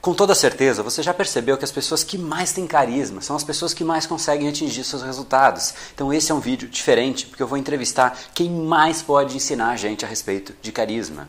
Com toda certeza, você já percebeu que as pessoas que mais têm carisma são as pessoas que mais conseguem atingir seus resultados. Então, esse é um vídeo diferente, porque eu vou entrevistar quem mais pode ensinar a gente a respeito de carisma.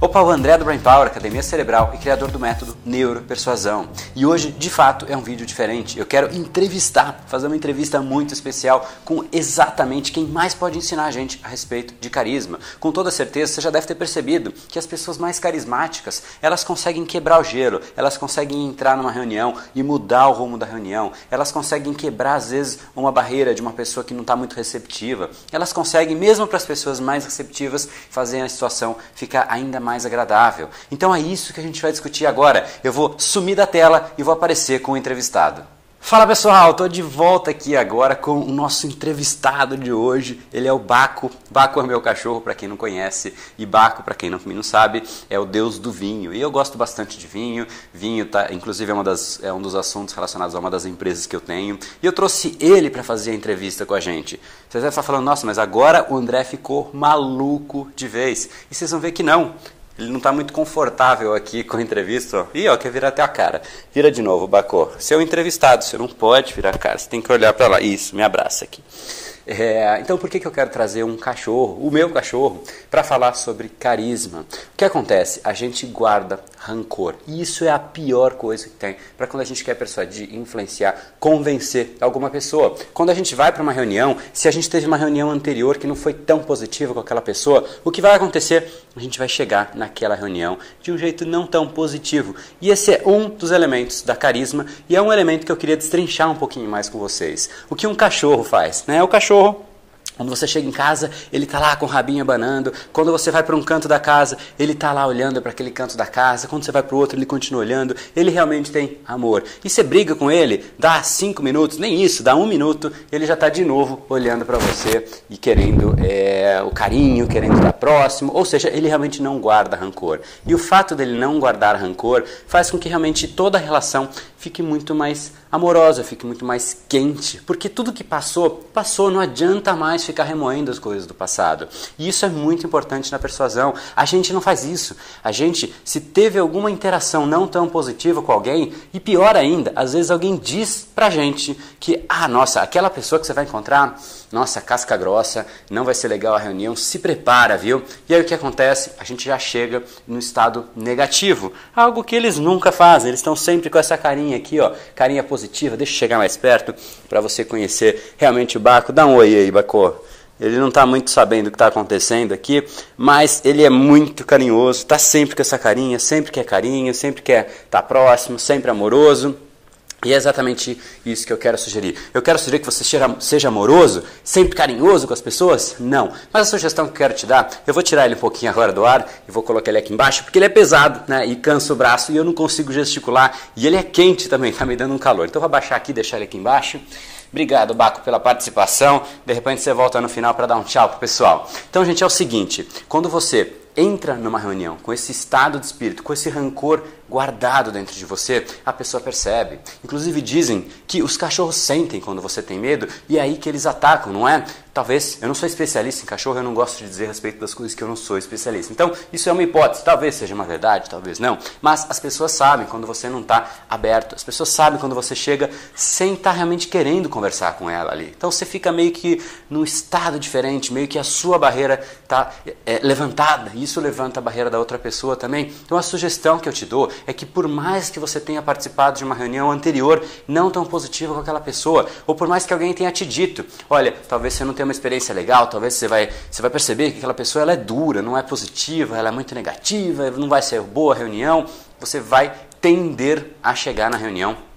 Opa, o André do Brain Power, Academia Cerebral e criador do método Neuropersuasão. E hoje, de fato, é um vídeo diferente. Eu quero entrevistar, fazer uma entrevista muito especial com exatamente quem mais pode ensinar a gente a respeito de carisma. Com toda certeza, você já deve ter percebido que as pessoas mais carismáticas, elas conseguem quebrar o gelo, elas conseguem entrar numa reunião e mudar o rumo da reunião, elas conseguem quebrar, às vezes, uma barreira de uma pessoa que não está muito receptiva, elas conseguem, mesmo para as pessoas mais receptivas, fazer a situação ficar ainda mais mais agradável. Então é isso que a gente vai discutir agora. Eu vou sumir da tela e vou aparecer com o entrevistado. Fala pessoal, estou de volta aqui agora com o nosso entrevistado de hoje. Ele é o Baco. Baco é meu cachorro, para quem não conhece, e Baco, para quem não, não sabe, é o deus do vinho. E eu gosto bastante de vinho. Vinho, tá, inclusive, é, uma das, é um dos assuntos relacionados a uma das empresas que eu tenho. E eu trouxe ele para fazer a entrevista com a gente. Vocês devem estar falando, nossa, mas agora o André ficou maluco de vez. E vocês vão ver que não. Ele não está muito confortável aqui com a entrevista. Ih, ó, quer virar até a cara. Vira de novo, Bacô. Você é entrevistado, você não pode virar a cara. Você tem que olhar para lá. Isso, me abraça aqui. É, então, por que, que eu quero trazer um cachorro, o meu cachorro, para falar sobre carisma? O que acontece? A gente guarda rancor. E isso é a pior coisa que tem para quando a gente quer persuadir, influenciar, convencer alguma pessoa. Quando a gente vai para uma reunião, se a gente teve uma reunião anterior que não foi tão positiva com aquela pessoa, o que vai acontecer? A gente vai chegar naquela reunião de um jeito não tão positivo. E esse é um dos elementos da carisma e é um elemento que eu queria destrinchar um pouquinho mais com vocês. O que um cachorro faz? Né? O cachorro cachorro. Quando você chega em casa, ele está lá com o rabinho abanando. Quando você vai para um canto da casa, ele está lá olhando para aquele canto da casa. Quando você vai para o outro, ele continua olhando. Ele realmente tem amor. E você briga com ele, dá cinco minutos, nem isso, dá um minuto, ele já está de novo olhando para você e querendo é, o carinho, querendo estar próximo. Ou seja, ele realmente não guarda rancor. E o fato dele não guardar rancor faz com que realmente toda a relação fique muito mais amorosa, fique muito mais quente, porque tudo que passou, passou, não adianta mais ficar remoendo as coisas do passado. E isso é muito importante na persuasão. A gente não faz isso. A gente, se teve alguma interação não tão positiva com alguém, e pior ainda, às vezes alguém diz pra gente que, ah, nossa, aquela pessoa que você vai encontrar, nossa, casca grossa, não vai ser legal a reunião, se prepara, viu? E aí o que acontece? A gente já chega no estado negativo, algo que eles nunca fazem, eles estão sempre com essa carinha aqui, ó, carinha positiva. Deixa eu chegar mais perto para você conhecer realmente o Baco. Dá um oi aí, Baco. Ele não está muito sabendo o que está acontecendo aqui, mas ele é muito carinhoso, está sempre com essa carinha, sempre quer carinho, sempre quer estar tá próximo, sempre amoroso. E é exatamente isso que eu quero sugerir. Eu quero sugerir que você seja amoroso, sempre carinhoso com as pessoas? Não. Mas a sugestão que eu quero te dar, eu vou tirar ele um pouquinho agora do ar e vou colocar ele aqui embaixo, porque ele é pesado né, e cansa o braço e eu não consigo gesticular. E ele é quente também, está me dando um calor. Então eu vou abaixar aqui deixar ele aqui embaixo. Obrigado, Baco, pela participação. De repente você volta no final para dar um tchau pro pessoal. Então, gente, é o seguinte: quando você entra numa reunião com esse estado de espírito, com esse rancor guardado dentro de você, a pessoa percebe. Inclusive dizem que os cachorros sentem quando você tem medo e é aí que eles atacam, não é? Talvez, eu não sou especialista em cachorro, eu não gosto de dizer a respeito das coisas que eu não sou especialista. Então, isso é uma hipótese, talvez seja uma verdade, talvez não, mas as pessoas sabem quando você não está aberto, as pessoas sabem quando você chega sem estar tá realmente querendo conversar com ela ali. Então, você fica meio que num estado diferente, meio que a sua barreira está é, levantada, e isso levanta a barreira da outra pessoa também. Então, a sugestão que eu te dou é que por mais que você tenha participado de uma reunião anterior não tão positiva com aquela pessoa, ou por mais que alguém tenha te dito, olha, talvez você não tenha uma experiência legal, talvez você vai, você vai perceber que aquela pessoa ela é dura, não é positiva, ela é muito negativa, não vai ser boa a reunião, você vai tender a chegar na reunião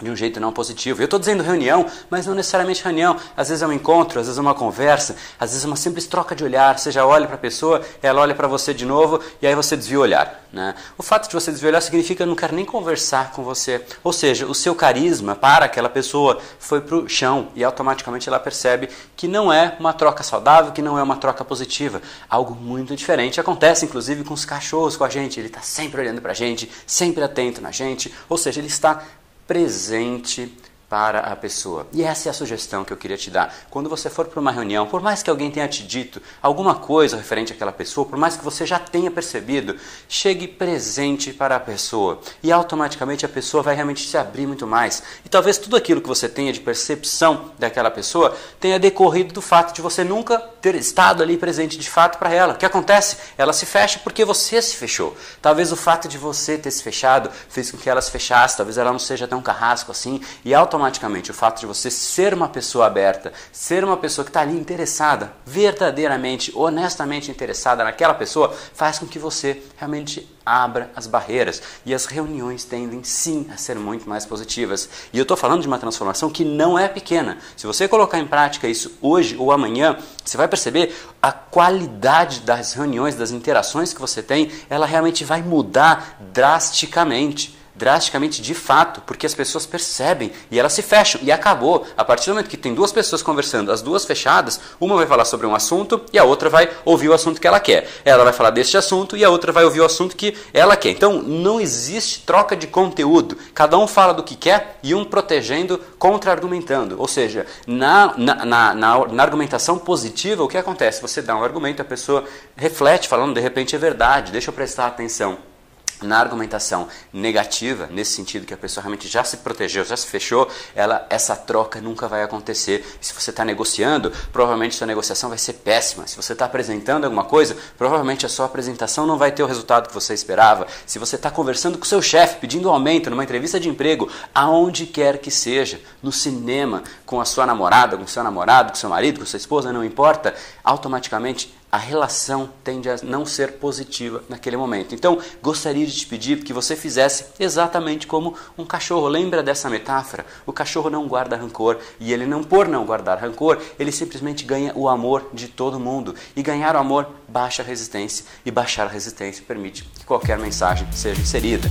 de um jeito não positivo. Eu estou dizendo reunião, mas não necessariamente reunião. Às vezes é um encontro, às vezes é uma conversa, às vezes é uma simples troca de olhar. Você já olha para a pessoa, ela olha para você de novo e aí você desvia o olhar. Né? O fato de você desviar o olhar significa eu não quero nem conversar com você. Ou seja, o seu carisma para aquela pessoa foi para o chão e automaticamente ela percebe que não é uma troca saudável, que não é uma troca positiva. Algo muito diferente acontece inclusive com os cachorros, com a gente. Ele está sempre olhando para a gente, sempre atento na gente. Ou seja, ele está presente para a pessoa. E essa é a sugestão que eu queria te dar. Quando você for para uma reunião, por mais que alguém tenha te dito alguma coisa referente àquela pessoa, por mais que você já tenha percebido, chegue presente para a pessoa e automaticamente a pessoa vai realmente se abrir muito mais. E talvez tudo aquilo que você tenha de percepção daquela pessoa tenha decorrido do fato de você nunca ter estado ali presente de fato para ela. O que acontece? Ela se fecha porque você se fechou. Talvez o fato de você ter se fechado fez com que ela se fechasse, talvez ela não seja tão carrasco assim e automaticamente automaticamente o fato de você ser uma pessoa aberta, ser uma pessoa que está ali interessada, verdadeiramente, honestamente interessada naquela pessoa, faz com que você realmente abra as barreiras. E as reuniões tendem sim a ser muito mais positivas. E eu estou falando de uma transformação que não é pequena. Se você colocar em prática isso hoje ou amanhã, você vai perceber a qualidade das reuniões, das interações que você tem, ela realmente vai mudar drasticamente drasticamente de fato, porque as pessoas percebem e elas se fecham e acabou. A partir do momento que tem duas pessoas conversando, as duas fechadas, uma vai falar sobre um assunto e a outra vai ouvir o assunto que ela quer. Ela vai falar deste assunto e a outra vai ouvir o assunto que ela quer. Então não existe troca de conteúdo. Cada um fala do que quer e um protegendo, contra-argumentando. Ou seja, na, na, na, na, argumentação positiva, o que acontece? Você dá um argumento, a pessoa reflete, falando de repente é verdade, deixa eu prestar atenção na argumentação negativa, nesse sentido que a pessoa realmente já se protegeu, já se fechou, ela, essa troca nunca vai acontecer. Se você está negociando, provavelmente sua negociação vai ser péssima. Se você está apresentando alguma coisa, provavelmente a sua apresentação não vai ter o resultado que você esperava. Se você está conversando com seu chefe, pedindo um aumento numa entrevista de emprego, aonde quer que seja, no cinema, com a sua namorada, com seu namorado, com seu marido, com sua esposa, não importa, automaticamente a relação tende a não ser positiva naquele momento. Então, gostaria de te pedir que você fizesse exatamente como um cachorro. Lembra dessa metáfora? O cachorro não guarda rancor e ele não por não guardar rancor, ele simplesmente ganha o amor de todo mundo. E ganhar o amor baixa a resistência e baixar a resistência permite que qualquer mensagem seja inserida.